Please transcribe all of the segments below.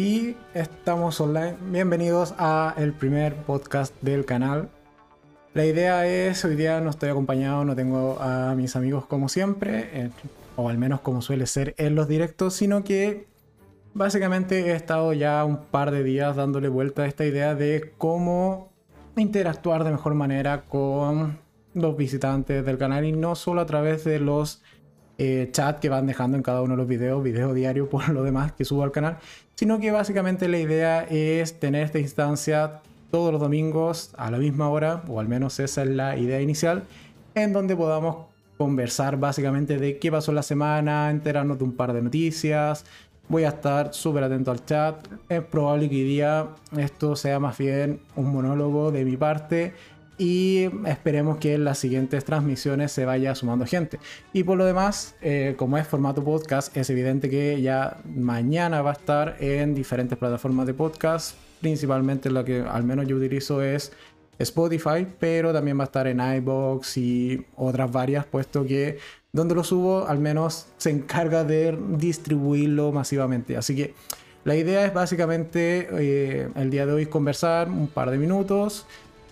Y estamos online. Bienvenidos a el primer podcast del canal. La idea es, hoy día no estoy acompañado, no tengo a mis amigos como siempre, eh, o al menos como suele ser en los directos, sino que básicamente he estado ya un par de días dándole vuelta a esta idea de cómo interactuar de mejor manera con los visitantes del canal y no solo a través de los eh, chats que van dejando en cada uno de los videos, video diario por lo demás que subo al canal, sino que básicamente la idea es tener esta instancia todos los domingos a la misma hora, o al menos esa es la idea inicial, en donde podamos conversar básicamente de qué pasó la semana, enterarnos de un par de noticias. Voy a estar súper atento al chat. Es probable que hoy día esto sea más bien un monólogo de mi parte y esperemos que en las siguientes transmisiones se vaya sumando gente. Y por lo demás, eh, como es formato podcast, es evidente que ya mañana va a estar en diferentes plataformas de podcast, principalmente la que al menos yo utilizo es Spotify, pero también va a estar en iBox y otras varias, puesto que donde lo subo al menos se encarga de distribuirlo masivamente. Así que la idea es básicamente eh, el día de hoy conversar un par de minutos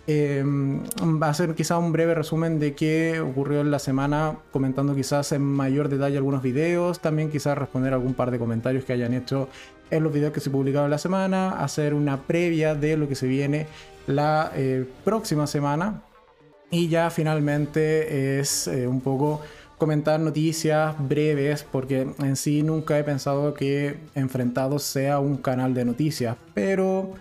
Em, va a ser quizá un breve resumen de qué ocurrió en la semana, comentando quizás en mayor detalle algunos videos, también quizás responder algún par de comentarios que hayan hecho en los videos que se publicaron la semana, hacer una previa de lo que se viene la eh, próxima semana. Y ya finalmente es eh, un poco comentar noticias breves porque en sí nunca he pensado que Enfrentados sea un canal de noticias, pero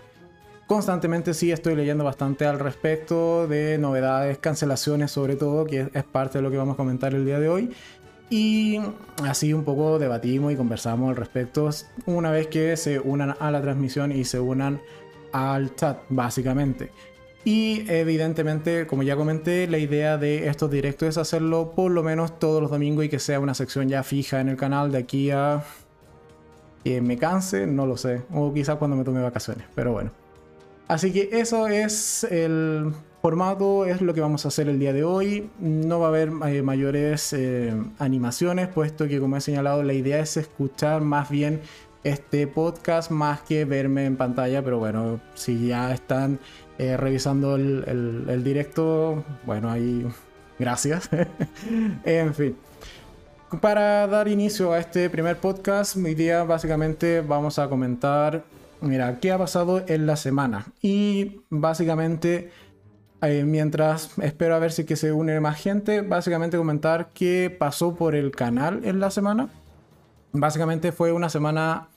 constantemente sí estoy leyendo bastante al respecto de novedades, cancelaciones sobre todo, que es parte de lo que vamos a comentar el día de hoy. Y así un poco debatimos y conversamos al respecto una vez que se unan a la transmisión y se unan al chat, básicamente. Y evidentemente, como ya comenté, la idea de estos directos es hacerlo por lo menos todos los domingos y que sea una sección ya fija en el canal de aquí a que me canse, no lo sé. O quizás cuando me tome vacaciones, pero bueno. Así que eso es el formato, es lo que vamos a hacer el día de hoy. No va a haber eh, mayores eh, animaciones, puesto que como he señalado, la idea es escuchar más bien este podcast más que verme en pantalla, pero bueno, si ya están eh, revisando el, el, directo, bueno, ahí gracias. en fin. Para dar inicio a este primer podcast, mi día básicamente vamos a comentar mira, ¿qué ha pasado en la semana? Y básicamente, eh, mientras espero a ver si que se une más gente, básicamente comentar qué pasó por el canal en la semana. Básicamente fue una semana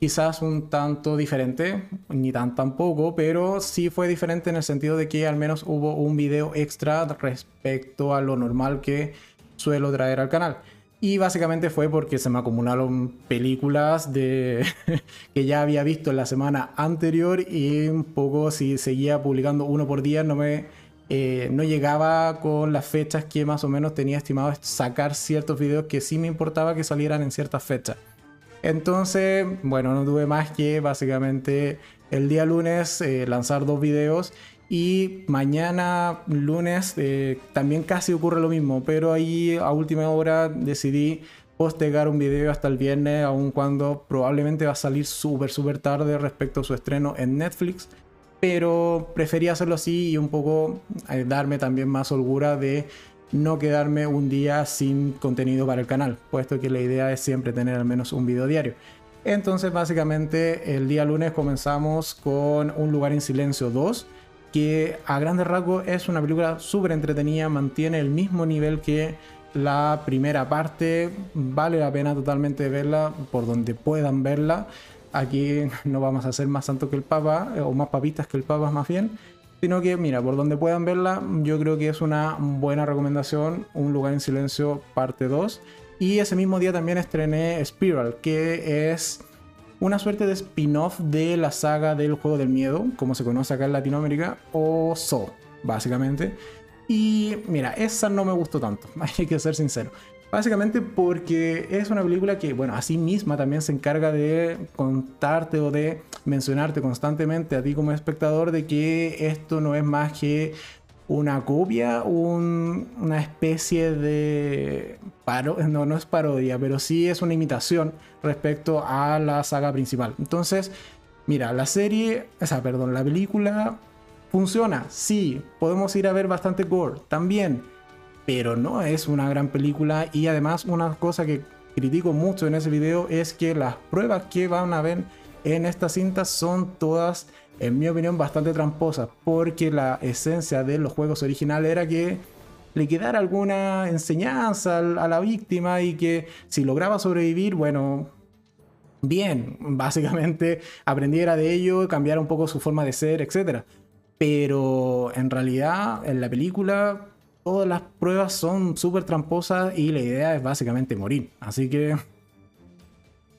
quizás un tanto diferente, ni tan tampoco, pero sí fue diferente en el sentido de que al menos hubo un video extra respecto a lo normal que suelo traer al canal. Y básicamente fue porque se me acumularon películas de que ya había visto en la semana anterior y un poco si seguía publicando uno por día no me eh, no llegaba con las fechas que más o menos tenía estimado sacar ciertos videos que sí me importaba que salieran en ciertas fechas. Entonces, bueno, no tuve más que básicamente el día lunes eh, lanzar dos videos y mañana, lunes, eh, también casi ocurre lo mismo, pero ahí a última hora decidí postergar un video hasta el viernes, aun cuando probablemente va a salir súper, súper tarde respecto a su estreno en Netflix. Pero preferí hacerlo así y un poco eh, darme también más holgura de no quedarme un día sin contenido para el canal, puesto que la idea es siempre tener al menos un video diario. Entonces, básicamente, el día lunes comenzamos con Un lugar en silencio 2 que a grandes rasgos es una película súper entretenida, mantiene el mismo nivel que la primera parte, vale la pena totalmente verla por donde puedan verla. Aquí no vamos a hacer más santo que el Papa, eh, o más papitas que el Papa más bien, sino que mira, por donde puedan verla, yo creo que es una buena recomendación, Un lugar en silencio parte 2. Y ese mismo día también estrené Spiral, que es una suerte de spin-off de la saga del juego del miedo, como se conoce acá en Latinoamérica, o So, básicamente. Y mira, esa no me gustó tanto, hay que ser sincero. Básicamente porque es una película que, bueno, a sí misma también se encarga de contarte o de mencionarte constantemente a ti como espectador de que esto no es más que una copia, una especie de... Paro, no, no es parodia, pero sí es una imitación respecto a la saga principal. Entonces, mira, la serie, o sea, perdón, la película funciona, sí, podemos ir a ver bastante gore, también, pero no es una gran película y además una cosa que critico mucho en ese video es que las pruebas que van a ver en esta cinta son todas en mi opinión, bastante tramposa, porque la esencia de los juegos originales era que le quedara alguna enseñanza a la víctima y que si lograba sobrevivir, bueno, bien, básicamente aprendiera de ello, cambiara un poco su forma de ser, etc. Pero en realidad, en la película, todas las pruebas son súper tramposas y la idea es básicamente morir. Así que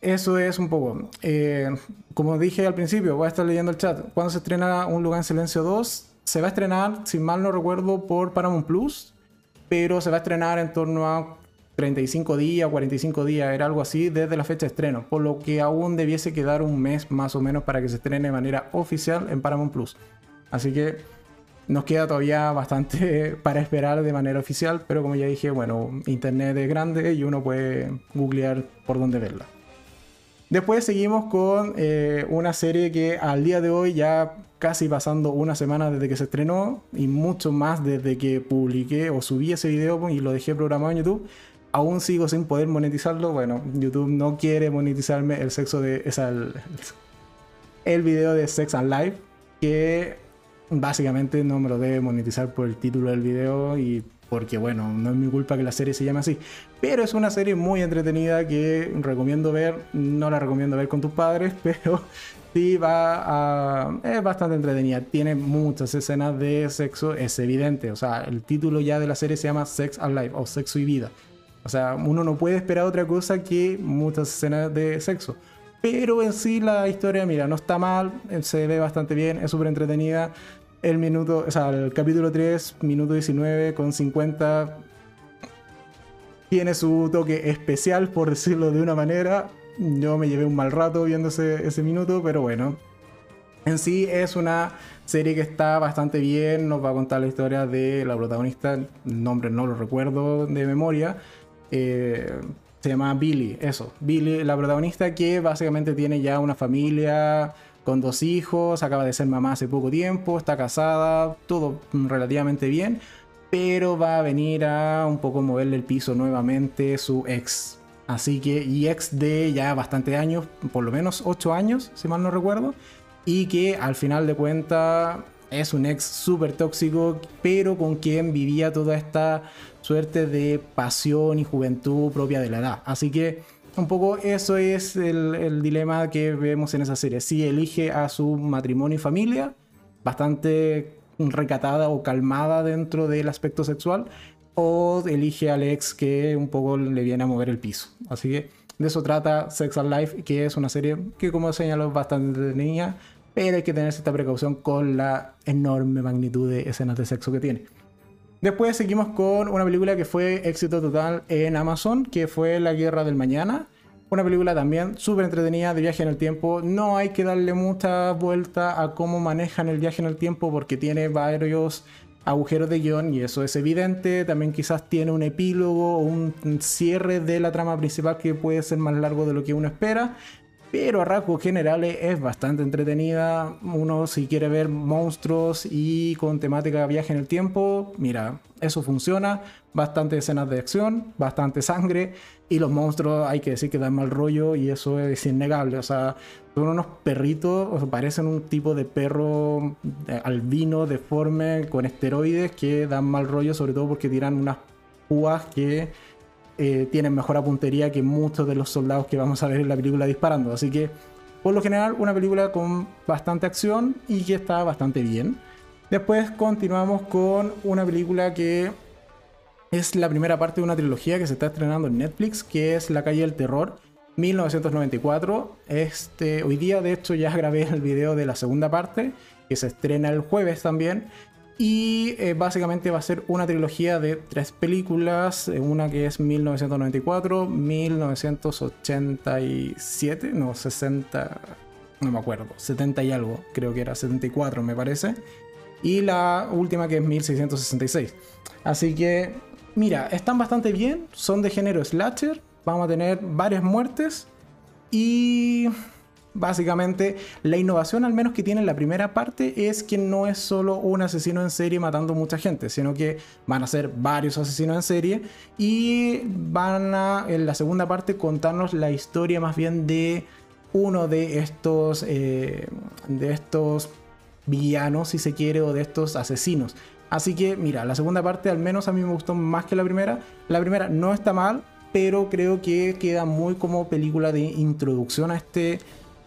eso es un poco. Eh, como dije al principio, voy a estar leyendo el chat. ¿Cuándo se estrena Un Lugar en Silencio 2? Se va a estrenar, si mal no recuerdo, por Paramount Plus, pero se va a estrenar en torno a 35 días, 45 días, era algo así, desde la fecha de estreno, por lo que aún debiese quedar un mes más o menos para que se estrene de manera oficial en Paramount Plus. Así que nos queda todavía bastante para esperar de manera oficial, pero como ya dije, bueno, internet es grande y uno puede googlear por dónde verla. Después seguimos con eh, una serie que al día de hoy, ya casi pasando una semana desde que se estrenó y mucho más desde que publiqué o subí ese video y lo dejé programado en YouTube, aún sigo sin poder monetizarlo. Bueno, YouTube no quiere monetizarme el sexo de. Esa, el video de Sex and Life, que básicamente no me lo debe monetizar por el título del video y porque bueno, no es mi culpa que la serie se llame así. Pero es una serie muy entretenida que recomiendo ver, no la recomiendo ver con tus padres, pero sí va a... es bastante entretenida, tiene muchas escenas de sexo, es evidente, o sea, el título ya de la serie se llama Sex Alive o Sexo y Vida. O sea, uno no puede esperar otra cosa que muchas escenas de sexo. Pero en sí la historia, mira, no está mal, se ve bastante bien, es súper entretenida el minuto, o sea, el capítulo 3, minuto 19 con 50, tiene su toque especial, por decirlo de una manera. Yo me llevé un mal rato viendo ese, minuto, pero bueno. En sí es una serie que está bastante bien, nos va a contar la historia de la protagonista, nombre no lo recuerdo de memoria. Eh, se llama Billy, eso. Billy, la protagonista que básicamente tiene ya una familia, con dos hijos, acaba de ser mamá hace poco tiempo, está casada, todo relativamente bien, pero va a venir a un poco moverle el piso nuevamente su ex. Así que, y ex de ya bastante años, por lo menos 8 años, si mal no recuerdo, y que al final de cuentas es un ex súper tóxico, pero con quien vivía toda esta suerte de pasión y juventud propia de la edad. Así que un poco eso es el, dilema que vemos en esa serie. Si elige a su matrimonio y familia, bastante recatada o calmada dentro del aspecto sexual, o elige al ex que un poco le viene a mover el piso. Así que de eso trata Sex and Life, que es una serie que como señaló es bastante entretenida, pero hay que tener cierta precaución con la enorme magnitud de escenas de sexo que tiene. Después seguimos con una película que fue éxito total en Amazon, que fue La Guerra del Mañana. Una película también súper entretenida de viaje en el tiempo. No hay que darle mucha vuelta a cómo manejan el viaje en el tiempo porque tiene varios agujeros de guion y eso es evidente. También quizás tiene un epílogo o un cierre de la trama principal que puede ser más largo de lo que uno espera pero a rasgos generales es bastante entretenida. Uno si quiere ver monstruos y con temática viaje en el tiempo, mira, eso funciona. Bastante escenas de acción, bastante sangre y los monstruos hay que decir que dan mal rollo y eso es innegable. O sea, son unos perritos, o parecen un tipo de perro eh, albino, deforme, con esteroides que dan mal rollo, sobre todo porque tiran unas púas que eh, tienen mejor puntería que muchos de los soldados que vamos a ver en la película disparando. Así que, por lo general, una película con bastante acción y que está bastante bien. Después continuamos con una película que es la primera parte de una trilogía que se está estrenando en Netflix, que es La calle del terror. 1994. Este, hoy día, de hecho, ya grabé el video de la segunda parte, que se estrena el jueves también. Y eh, básicamente va a ser una trilogía de tres películas, eh, una que es 1994, 1987, no, 60, no me acuerdo, 70 y algo, creo que era 74 me parece. y la última que es 1666. Así que, mira, están bastante bien, son de género slasher, vamos a tener varias muertes y Básicamente, la innovación al menos que tiene la primera parte es que no es solo un asesino en serie matando mucha gente, sino que van a ser varios asesinos en serie y van a, en la segunda parte, contarnos la historia más bien de uno de estos, eh, de estos villanos, si se quiere, o de estos asesinos. Así que, mira, la segunda parte al menos a mí me gustó más que la primera. La primera no está mal, pero creo que queda muy como película de introducción a este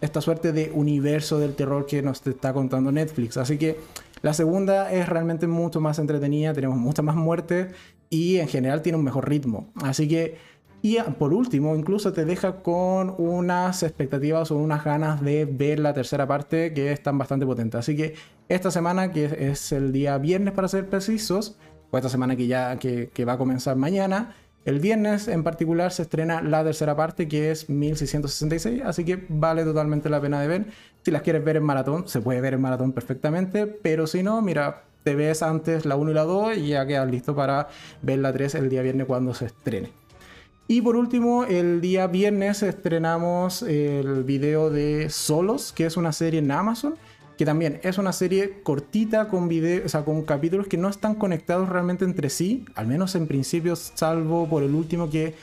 esta suerte de universo del terror que nos está contando Netflix. Así que la segunda es realmente mucho más entretenida, tenemos muchas más muertes y en general tiene un mejor ritmo. Así que, y por último, incluso te deja con unas expectativas o unas ganas de ver la tercera parte que están bastante potentes. Así que esta semana, que es el día viernes para ser precisos, o esta semana que ya que, que va a comenzar mañana, el viernes en particular se estrena la tercera parte que es 1666, así que vale totalmente la pena de ver. Si las quieres ver en maratón, se puede ver en maratón perfectamente, pero si no, mira, te ves antes la 1 y la 2 y ya quedas listo para ver la 3 el día viernes cuando se estrene. Y por último, el día viernes estrenamos el video de Solos, que es una serie en Amazon que también es una serie cortita con video, o sea, con capítulos que no están conectados realmente entre sí, al menos en principio, salvo por el último que,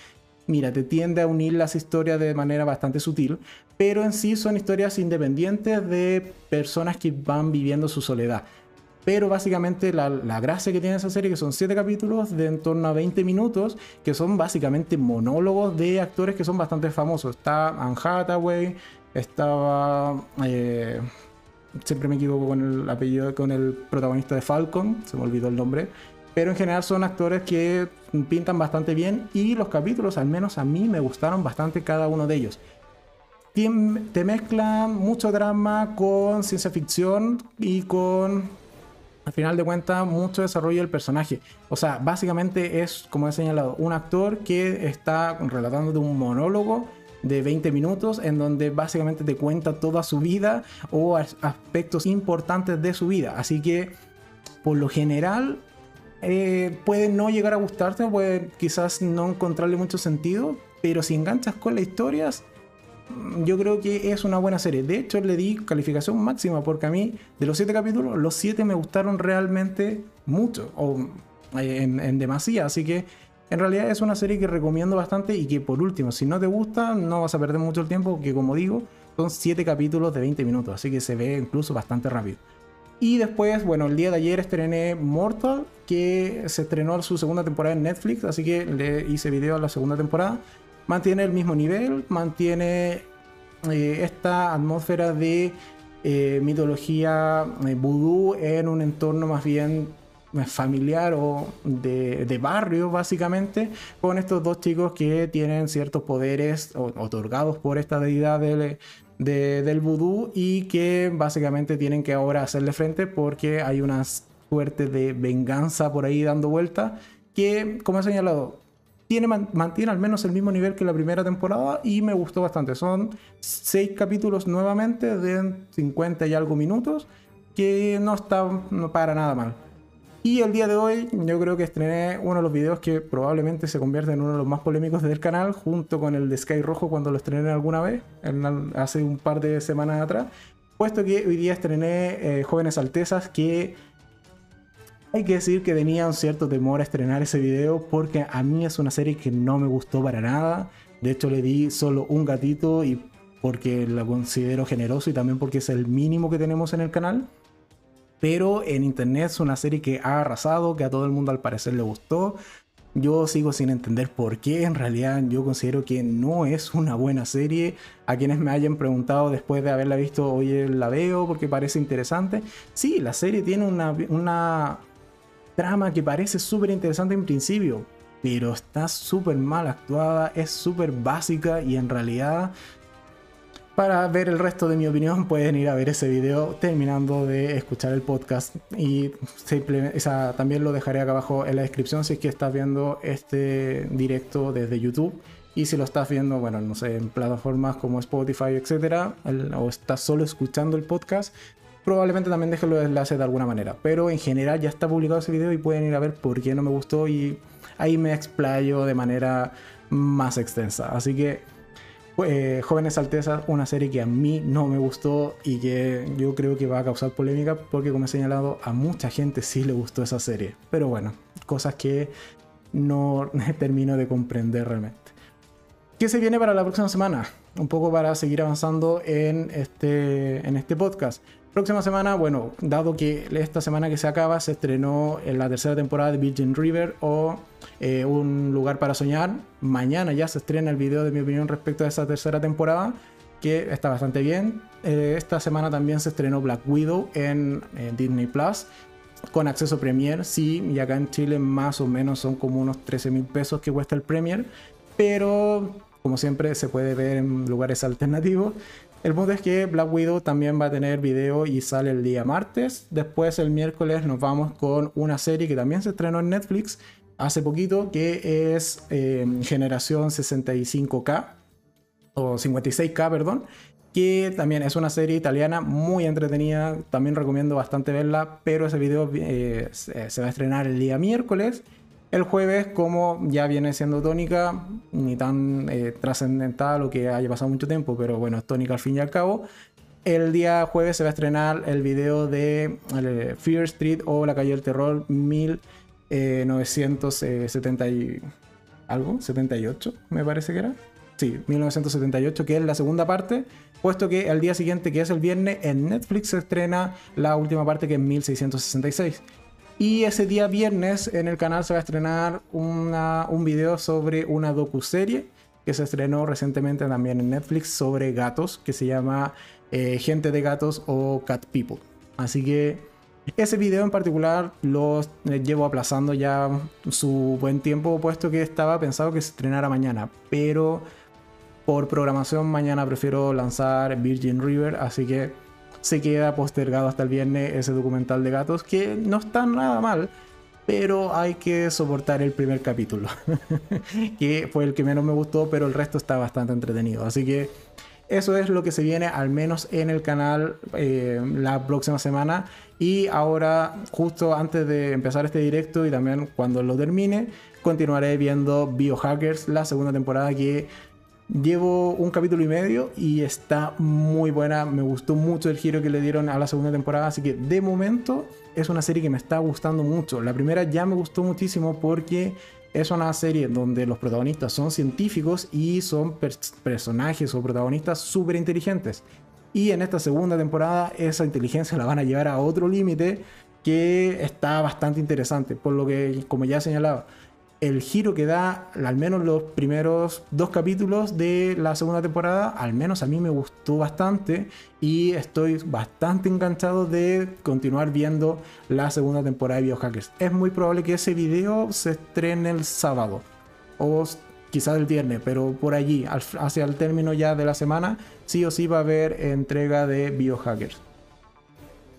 mira, te tiende a unir las historias de manera bastante sutil, pero en sí son historias independientes de personas que van viviendo su soledad. Pero básicamente la, gracia que tiene esa serie, que son 7 capítulos de en torno a 20 minutos, que son básicamente monólogos de actores que son bastante famosos. Está Anne Hathaway, estaba... Eh, siempre me equivoco con el apellido, con el protagonista de Falcon, se me olvidó el nombre. Pero en general son actores que pintan bastante bien y los capítulos, al menos a mí, me gustaron bastante cada uno de ellos. Te mezclan mucho drama con ciencia ficción y con, al final de cuentas, mucho desarrollo del personaje. O sea, básicamente es, como he señalado, un actor que está relatando un monólogo de 20 minutos en donde básicamente te cuenta toda su vida o aspectos importantes de su vida. Así que por lo general eh, puede no llegar a gustarte, puede quizás no encontrarle mucho sentido, pero si enganchas con las historias, mm, yo creo que es una buena serie. De hecho, le di calificación máxima porque a mí, de los 7 capítulos, los 7 me gustaron realmente mucho, o eh, en, en demasía. Así que en realidad es una serie que recomiendo bastante y que por último, si no te gusta, no vas a perder mucho el tiempo, que como digo, son 7 capítulos de 20 minutos, así que se ve incluso bastante rápido. Y después, bueno, el día de ayer estrené Mortal, que se estrenó su segunda temporada en Netflix, así que le hice video a la segunda temporada. Mantiene el mismo nivel, mantiene eh, esta atmósfera de eh, mitología eh, vudú en un entorno más bien familiar o de, barrio, básicamente, con estos dos chicos que tienen ciertos poderes otorgados por esta deidad del, del vudú y que básicamente tienen que ahora hacerle frente porque hay una suerte de venganza por ahí dando vuelta que, como he señalado, tiene, mantiene al menos el mismo nivel que la primera temporada y me gustó bastante. Son seis capítulos nuevamente de 50 y algo minutos que no está para nada mal. Y el día de hoy yo creo que estrené uno de los videos que probablemente se convierte en uno de los más polémicos del canal, junto con el de Sky Rojo cuando lo estrené alguna vez, hace un par de semanas atrás, puesto que hoy día estrené eh, Jóvenes Altezas, que hay que decir que tenía un cierto temor a estrenar ese video, porque a mí es una serie que no me gustó para nada, de hecho le di solo un gatito y porque la considero generoso y también porque es el mínimo que tenemos en el canal pero en internet es una serie que ha arrasado, que a todo el mundo al parecer le gustó. Yo sigo sin entender por qué, en realidad yo considero que no es una buena serie. A quienes me hayan preguntado después de haberla visto, oye, la veo porque parece interesante. Sí, la serie tiene una, una trama que parece súper interesante en principio, pero está súper mal actuada, es súper básica y en realidad para ver el resto de mi opinión pueden ir a ver ese video terminando de escuchar el podcast y también lo dejaré acá abajo en la descripción si es que estás viendo este directo desde YouTube y si lo estás viendo, bueno, no sé, en plataformas como Spotify, etcétera, o estás solo escuchando el podcast, probablemente también deje los enlaces de alguna manera. Pero en general ya está publicado ese video y pueden ir a ver por qué no me gustó y ahí me explayo de manera más extensa. Así que eh, Jóvenes Altezas, una serie que a mí no me gustó y que yo creo que va a causar polémica porque como he señalado a mucha gente sí le gustó esa serie. Pero bueno, cosas que no termino de comprender realmente. ¿Qué se viene para la próxima semana? Un poco para seguir avanzando en este, en este podcast. Próxima semana, bueno, dado que esta semana que se acaba se estrenó en la tercera temporada de Virgin River o eh, Un lugar para soñar. Mañana ya se estrena el video de mi opinión respecto a esa tercera temporada, que está bastante bien. Eh, esta semana también se estrenó Black Widow en, Disney Plus con acceso Premier, sí, y acá en Chile más o menos son como unos 13 mil pesos que cuesta el Premier, pero como siempre se puede ver en lugares alternativos. El punto es que Black Widow también va a tener video y sale el día martes. Después el miércoles nos vamos con una serie que también se estrenó en Netflix hace poquito, que es eh, Generación 65K, o 56K, perdón, que también es una serie italiana muy entretenida, también recomiendo bastante verla, pero ese video eh, se va a estrenar el día miércoles. El jueves, como ya viene siendo tónica, ni tan eh, trascendental o que haya pasado mucho tiempo, pero bueno, es tónica al fin y al cabo. El día jueves se va a estrenar el video de eh, Fear Street o La Calle del Terror 1970 eh, y algo, 78 me parece que era. Sí, 1978, que es la segunda parte, puesto que el día siguiente, que es el viernes, en Netflix se estrena la última parte, que es 1666. Y ese día viernes en el canal se va a estrenar un video sobre una docuserie que se estrenó recientemente también en Netflix sobre gatos, que se llama eh, Gente de Gatos o Cat People. Así que ese video en particular lo eh, llevo aplazando ya su buen tiempo, puesto que estaba pensado que se estrenara mañana, pero por programación mañana prefiero lanzar Virgin River, así que se queda postergado hasta el viernes ese documental de gatos que no está nada mal, pero hay que soportar el primer capítulo, que fue el que menos me gustó, pero el resto está bastante entretenido. Así que eso es lo que se viene al menos en el canal eh, la próxima semana. Y ahora, justo antes de empezar este directo y también cuando lo termine, continuaré viendo Biohackers, la segunda temporada que Llevo un capítulo y medio y está muy buena. Me gustó mucho el giro que le dieron a la segunda temporada. Así que de momento es una serie que me está gustando mucho. La primera ya me gustó muchísimo porque es una serie donde los protagonistas son científicos y son personajes o protagonistas súper inteligentes. Y en esta segunda temporada esa inteligencia la van a llevar a otro límite que está bastante interesante. Por lo que, como ya señalaba, el giro que da al menos los primeros dos capítulos de la segunda temporada, al menos a mí me gustó bastante y estoy bastante enganchado de continuar viendo la segunda temporada de Biohackers. Es muy probable que ese video se estrene el sábado o quizás el viernes, pero por allí, hacia el término ya de la semana, sí o sí va a haber entrega de Biohackers.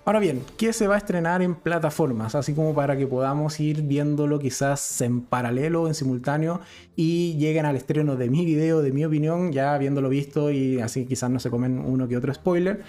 Ahora bien, ¿qué se va a estrenar en plataformas? Así como para que podamos ir viéndolo quizás en paralelo, en simultáneo, y lleguen al estreno de mi video, de mi opinión, ya habiéndolo visto y así quizás no se comen uno que otro spoiler.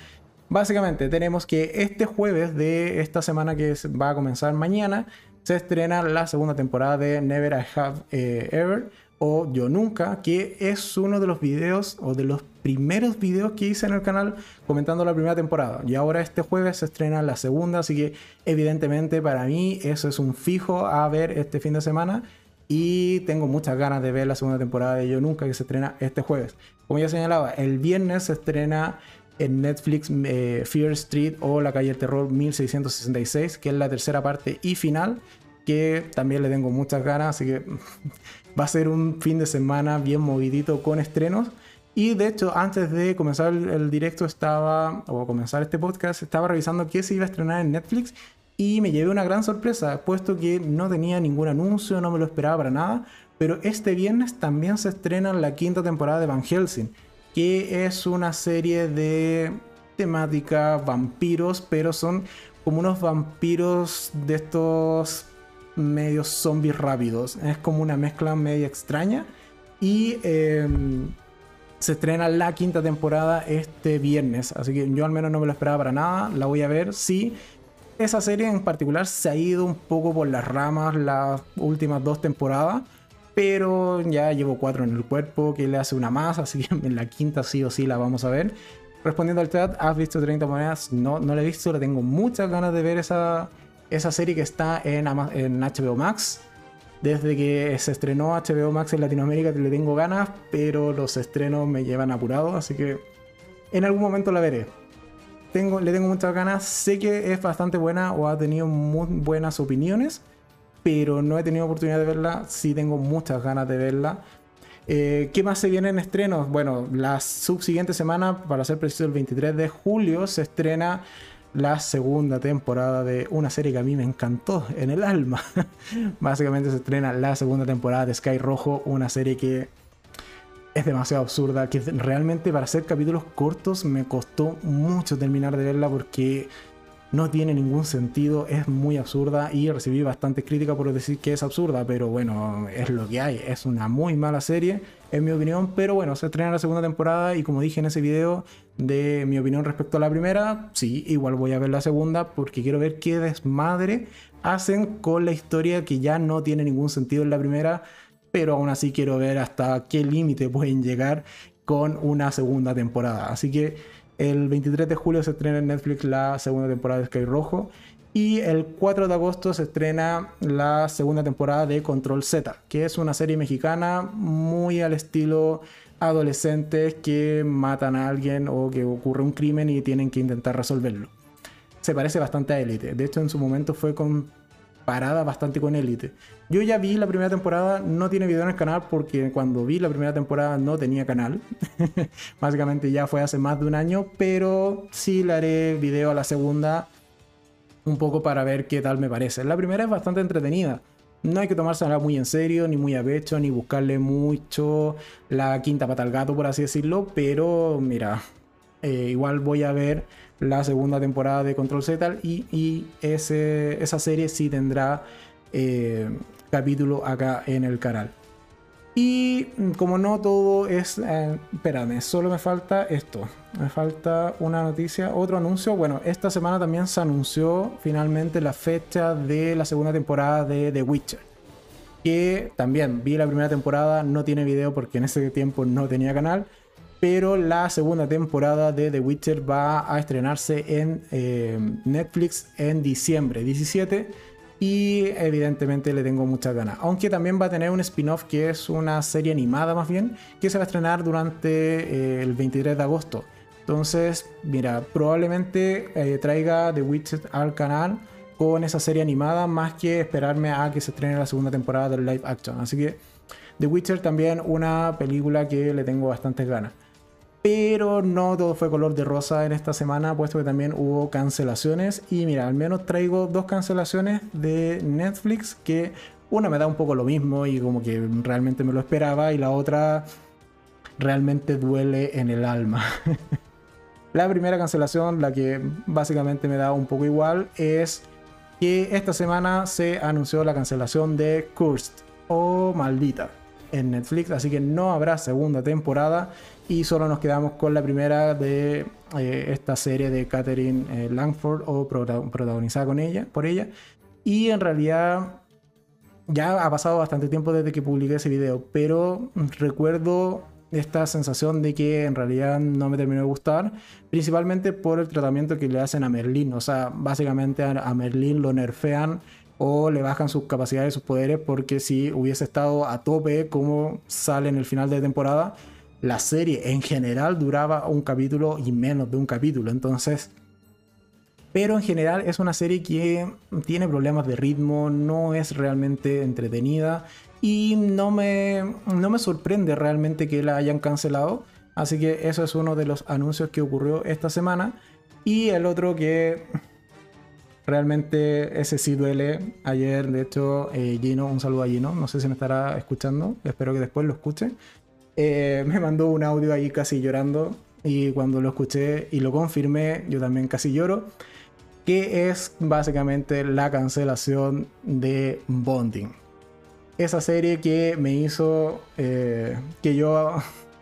Básicamente tenemos que este jueves de esta semana que va a comenzar mañana, se estrena la segunda temporada de Never I Have eh, Ever o Yo Nunca, que es uno de los videos o de los primeros videos que hice en el canal comentando la primera temporada. Y ahora este jueves se estrena la segunda, así que evidentemente para mí eso es un fijo a ver este fin de semana. Y tengo muchas ganas de ver la segunda temporada de Yo Nunca que se estrena este jueves. Como ya señalaba, el viernes se estrena en Netflix eh, Fear Street o La Calle del Terror 1666, que es la tercera parte y final, que también le tengo muchas ganas, así que Va a ser un fin de semana bien movidito con estrenos. Y de hecho, antes de comenzar el, directo estaba, o comenzar este podcast, estaba revisando qué se iba a estrenar en Netflix y me llevé una gran sorpresa, puesto que no tenía ningún anuncio, no me lo esperaba para nada. Pero este viernes también se estrena la quinta temporada de Van Helsing, que es una serie de temática vampiros, pero son como unos vampiros de estos medios zombies rápidos. Es como una mezcla media extraña. Y em, se estrena la quinta temporada este viernes. Así que yo al menos no me lo esperaba para nada. La voy a ver. Sí, esa serie en particular se ha ido un poco por las ramas las últimas dos temporadas. Pero ya llevo cuatro en el cuerpo, que le hace una más, así que en la quinta sí o sí la vamos a ver. Respondiendo al chat, ¿has visto 30 monedas? No, no la he visto, le tengo muchas ganas de ver esa, esa serie que está en, HBO Max. Desde que se estrenó HBO Max en Latinoamérica le tengo ganas, pero los estrenos me llevan apurado, así que en algún momento la veré. Tengo, le tengo muchas ganas, sé que es bastante buena o ha tenido muy buenas opiniones, pero no he tenido oportunidad de verla, sí tengo muchas ganas de verla. Eh, ¿Qué más se viene en estrenos? Bueno, la subsiguiente semana, para ser preciso el 23 de julio, se estrena la segunda temporada de una serie que a mí me encantó en el alma. Básicamente se estrena la segunda temporada de Sky Rojo, una serie que es demasiado absurda, que realmente para hacer capítulos cortos me costó mucho terminar de verla porque no tiene ningún sentido, es muy absurda y recibí bastante crítica por decir que es absurda, pero bueno, es lo que hay, es una muy mala serie, en mi opinión, pero bueno, se estrena la segunda temporada y como dije en ese video de mi opinión respecto a la primera, sí, igual voy a ver la segunda porque quiero ver qué desmadre hacen con la historia que ya no tiene ningún sentido en la primera, pero aún así quiero ver hasta qué límite pueden llegar con una segunda temporada, así que el 23 de julio se estrena en Netflix la segunda temporada de Sky Rojo. Y el 4 de agosto se estrena la segunda temporada de Control Z, que es una serie mexicana muy al estilo adolescentes que matan a alguien o que ocurre un crimen y tienen que intentar resolverlo. Se parece bastante a Elite. De hecho, en su momento fue con parada bastante con Elite. Yo ya vi la primera temporada, no tiene video en el canal porque cuando vi la primera temporada no tenía canal. Básicamente ya fue hace más de un año, pero sí le haré video a la segunda un poco para ver qué tal me parece. La primera es bastante entretenida. No hay que tomársela muy en serio, ni muy a pecho, ni buscarle mucho la quinta pata al gato, por así decirlo. Pero mira, eh, igual voy a ver la segunda temporada de Control Z y, y ese, esa serie sí tendrá eh, capítulo acá en el canal. Y mm, como no todo es... Eh, espérame, solo me falta esto. Me falta una noticia, otro anuncio. Bueno, esta semana también se anunció finalmente la fecha de la segunda temporada de The Witcher. Que también vi la primera temporada, no tiene video porque en ese tiempo no tenía canal pero la segunda temporada de The Witcher va a estrenarse en eh, Netflix en diciembre 17 y evidentemente le tengo muchas ganas. Aunque también va a tener un spin-off que es una serie animada más bien, que se va a estrenar durante eh, el 23 de agosto. Entonces, mira, probablemente eh, traiga The Witcher al canal con esa serie animada más que esperarme a que se estrene la segunda temporada del live action. Así que The Witcher también una película que le tengo bastantes ganas. Pero no todo fue color de rosa en esta semana, puesto que también hubo cancelaciones. Y mira, al menos traigo dos cancelaciones de Netflix que una me da un poco lo mismo y como que realmente me lo esperaba y la otra realmente duele en el alma. la primera cancelación, la que básicamente me da un poco igual, es que esta semana se anunció la cancelación de Cursed o Maldita en Netflix, así que no habrá segunda temporada y solo nos quedamos con la primera de eh, esta serie de Catherine eh, Langford o protagonizada con ella, por ella. Y en realidad ya ha pasado bastante tiempo desde que publiqué ese video, pero recuerdo esta sensación de que en realidad no me terminó de gustar, principalmente por el tratamiento que le hacen a Merlin. O sea, básicamente a Merlin lo nerfean o le bajan sus capacidades, sus poderes, porque si hubiese estado a tope como sale en el final de temporada, la serie en general duraba un capítulo y menos de un capítulo. Entonces, pero en general es una serie que tiene problemas de ritmo, no es realmente entretenida y no me, no me sorprende realmente que la hayan cancelado. Así que eso es uno de los anuncios que ocurrió esta semana. Y el otro que realmente ese sí duele. Ayer, de hecho, eh, Gino, un saludo a Gino, no sé si me estará escuchando, espero que después lo escuche. Eh, me mandó un audio ahí casi llorando y cuando lo escuché y lo confirmé, yo también casi lloro, que es básicamente la cancelación de Bonding. Esa serie que me hizo eh, que yo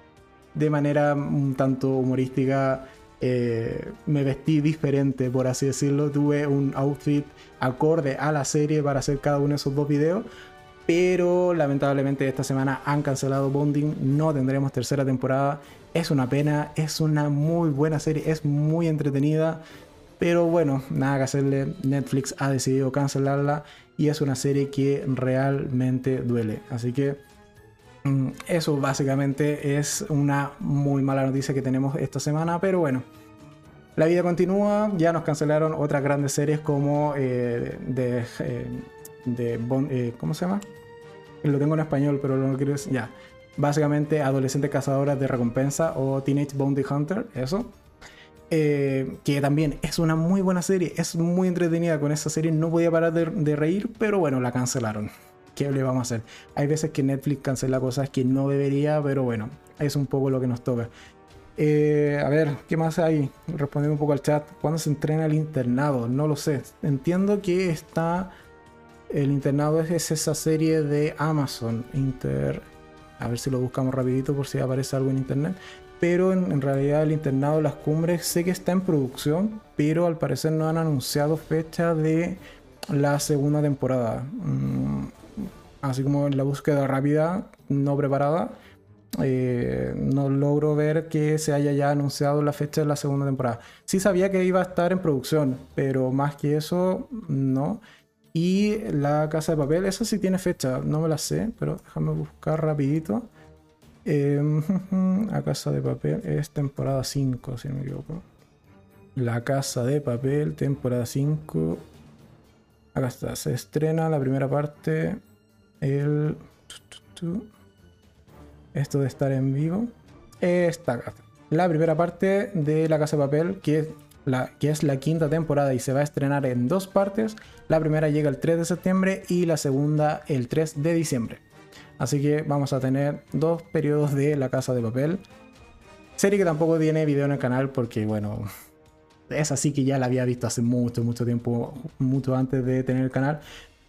de manera un tanto humorística eh, me vestí diferente, por así decirlo. Tuve un outfit acorde a la serie para hacer cada uno de esos dos videos. Pero lamentablemente esta semana han cancelado Bonding, no tendremos tercera temporada. Es una pena, es una muy buena serie, es muy entretenida. Pero bueno, nada que hacerle. Netflix ha decidido cancelarla y es una serie que realmente duele. Así que eso básicamente es una muy mala noticia que tenemos esta semana. Pero bueno, la vida continúa. Ya nos cancelaron otras grandes series como eh, de, eh, de eh, ¿Cómo se llama? Lo tengo en español, pero no quiero decir. Ya. Básicamente, Adolescentes Cazadoras de Recompensa o Teenage Bounty Hunter. Eso. Que también es una muy buena serie, es muy entretenida con esa serie, no podía parar de, reír, pero bueno, la cancelaron. ¿Qué le vamos a hacer? Hay veces que Netflix cancela cosas que no debería, pero bueno, es un poco lo que nos toca. Eh, a ver, ¿qué más hay? Respondiendo un poco al chat. ¿Cuándo se entrena el internado? No lo sé. Entiendo que está. El internado es esa serie de Amazon. Inter. A ver si lo buscamos rapidito por si aparece algo en internet pero en, realidad el internado las cumbres sé que está en producción, pero al parecer no han anunciado fecha de la segunda temporada. Mm, así como en la búsqueda rápida, no preparada, eh, no logro ver que se haya ya anunciado la fecha de la segunda temporada. Sí sabía que iba a estar en producción, pero más que eso, no. Y la casa de papel, esa sí tiene fecha, no me la sé, pero déjame buscar rapidito. Eh, la Casa de Papel es temporada 5, si no me equivoco. La Casa de Papel, temporada 5. Acá está, se estrena la primera parte. El. Esto de estar en vivo. Esta La primera parte de La Casa de Papel, que la, que es la quinta temporada y se va a estrenar en dos partes. La primera llega el 3 de septiembre y la segunda el 3 de diciembre. Así que vamos a tener dos periodos de La Casa de Papel. Serie que tampoco tiene video en el canal porque, bueno, es así que ya la había visto hace mucho, mucho tiempo, mucho antes de tener el canal.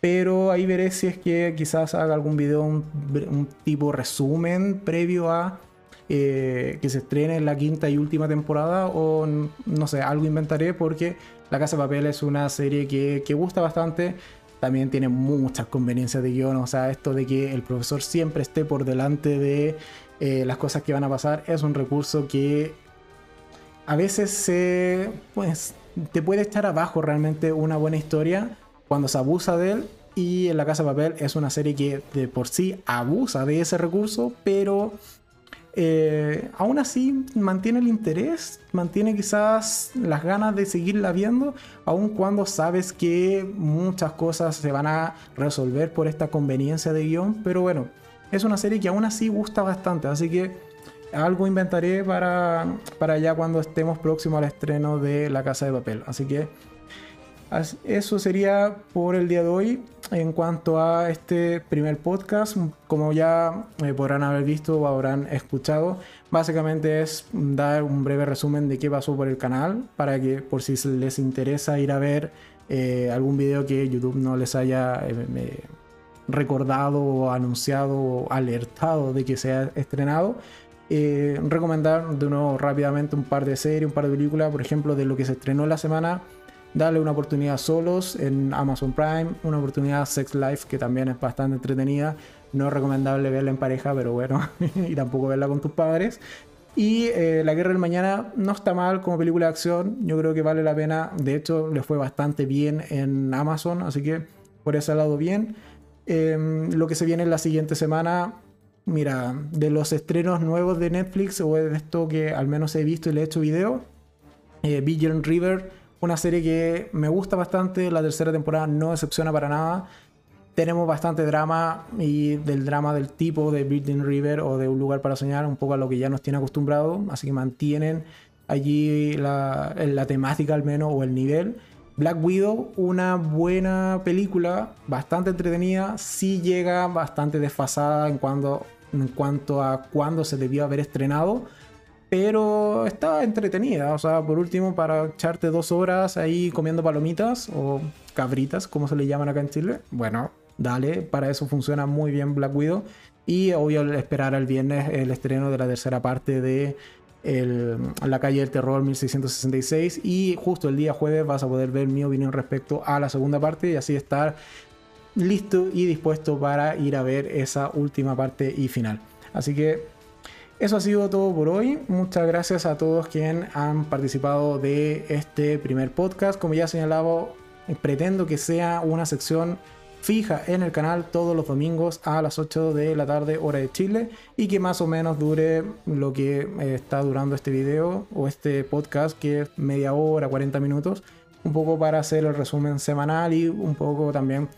Pero ahí veré si es que quizás haga algún video, un, tipo resumen previo a eh, que se estrene la quinta y última temporada o no sé, algo inventaré porque La Casa de Papel es una serie que, que gusta bastante también tiene muchas conveniencias de guion. O sea, esto de que el profesor siempre esté por delante de eh, las cosas que van a pasar es un recurso que a veces se, pues, te puede echar abajo realmente una buena historia cuando se abusa de él. Y en La Casa de Papel es una serie que de por sí abusa de ese recurso, pero eh, aún así mantiene el interés, mantiene quizás las ganas de seguirla viendo, aun cuando sabes que muchas cosas se van a resolver por esta conveniencia de guion, pero bueno, es una serie que aún así gusta bastante, así que algo inventaré para, para ya cuando estemos próximos al estreno de La Casa de Papel, así que eso sería por el día de hoy en cuanto a este primer podcast. Como ya eh, podrán haber visto o habrán escuchado, básicamente es dar un breve resumen de qué pasó por el canal para que por si les interesa ir a ver eh, algún video que YouTube no les haya eh, recordado o anunciado o alertado de que se ha estrenado. recomendar de nuevo rápidamente un par de series, un par de películas, por ejemplo, de lo que se estrenó la semana Dale una oportunidad solos en Amazon Prime, una oportunidad Sex Life que también es bastante entretenida. No es recomendable verla en pareja, pero bueno, y tampoco verla con tus padres. Y eh, La Guerra del Mañana no está mal como película de acción, yo creo que vale la pena. De hecho, le fue bastante bien en Amazon, así que por ese lado bien. Em, lo que se viene en la siguiente semana, mira, de los estrenos nuevos de Netflix, o de esto que al menos he visto y le he hecho video, eh, River una serie que me gusta bastante, la tercera temporada no decepciona para nada. Tenemos bastante drama y del drama del tipo de Virgin River o de Un lugar para soñar, un poco a lo que ya nos tiene acostumbrado, así que mantienen allí la, la temática al menos o el nivel. Black Widow, una buena película, bastante entretenida, sí llega bastante desfasada en, cuando, en cuanto a cuándo se debió haber estrenado pero está entretenida. O sea, por último, para echarte dos horas ahí comiendo palomitas o cabritas, como se le llaman acá en Chile, bueno, dale, para eso funciona muy bien Black Widow. Y obvio esperar al viernes el estreno de la tercera parte de La calle del terror 1666 y justo el día jueves vas a poder ver mi opinión respecto a la segunda parte y así estar listo y dispuesto para ir a ver esa última parte y final. Así que eso ha sido todo por hoy. Muchas gracias a todos quienes han participado de este primer podcast. Como ya señalaba, pretendo que sea una sección fija en el canal todos los domingos a las 8 de la tarde hora de Chile y que más o menos dure lo que eh, está durando este video o este podcast que es media hora, 40 minutos, un poco para hacer el resumen semanal y un poco también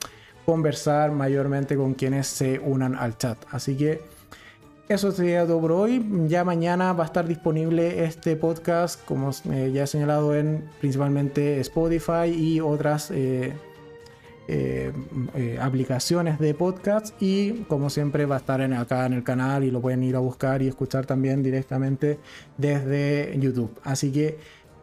conversar mayormente con quienes se unan al chat. Así que eso sería todo por hoy. Ya mañana va a estar disponible este podcast, como eh, ya he señalado, en principalmente Spotify y otras eh, eh, aplicaciones de podcast. Y como siempre va a estar acá en el canal y lo pueden ir a buscar y escuchar también directamente desde YouTube. Así que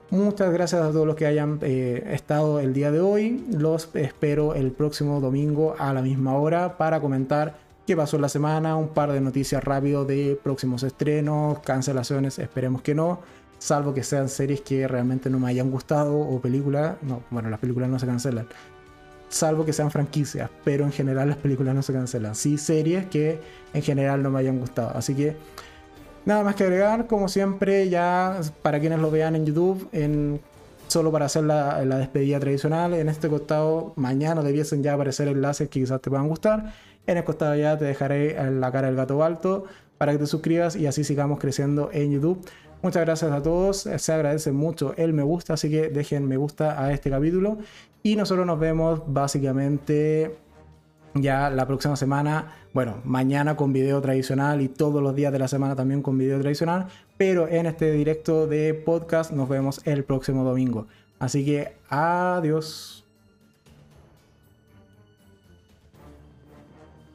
muchas gracias a todos los que hayan estado el día de hoy. Los espero el próximo domingo a la misma hora para comentar pasó la semana, un par de noticias rápido de próximos estrenos, cancelaciones, esperemos que no, salvo que sean series que realmente no me hayan gustado o películas, no, bueno, las películas no se cancelan, salvo que sean franquicias, pero en general las películas no se cancelan, sí series que en general no me hayan gustado, así que nada más que agregar, como siempre, ya para quienes lo vean en YouTube, en solo para hacer la, la, despedida tradicional. En este costado, mañana debiesen ya aparecer enlaces que quizás te puedan gustar. En el costado ya te dejaré la cara del gato alto para que te suscribas y así sigamos creciendo en YouTube. Muchas gracias a todos, se agradece mucho el me gusta, así que dejen me gusta a este capítulo y nosotros nos vemos básicamente ya la próxima semana, bueno, mañana con video tradicional y todos los días de la semana también con video tradicional, pero en este directo de podcast nos vemos el próximo domingo. Así que adiós.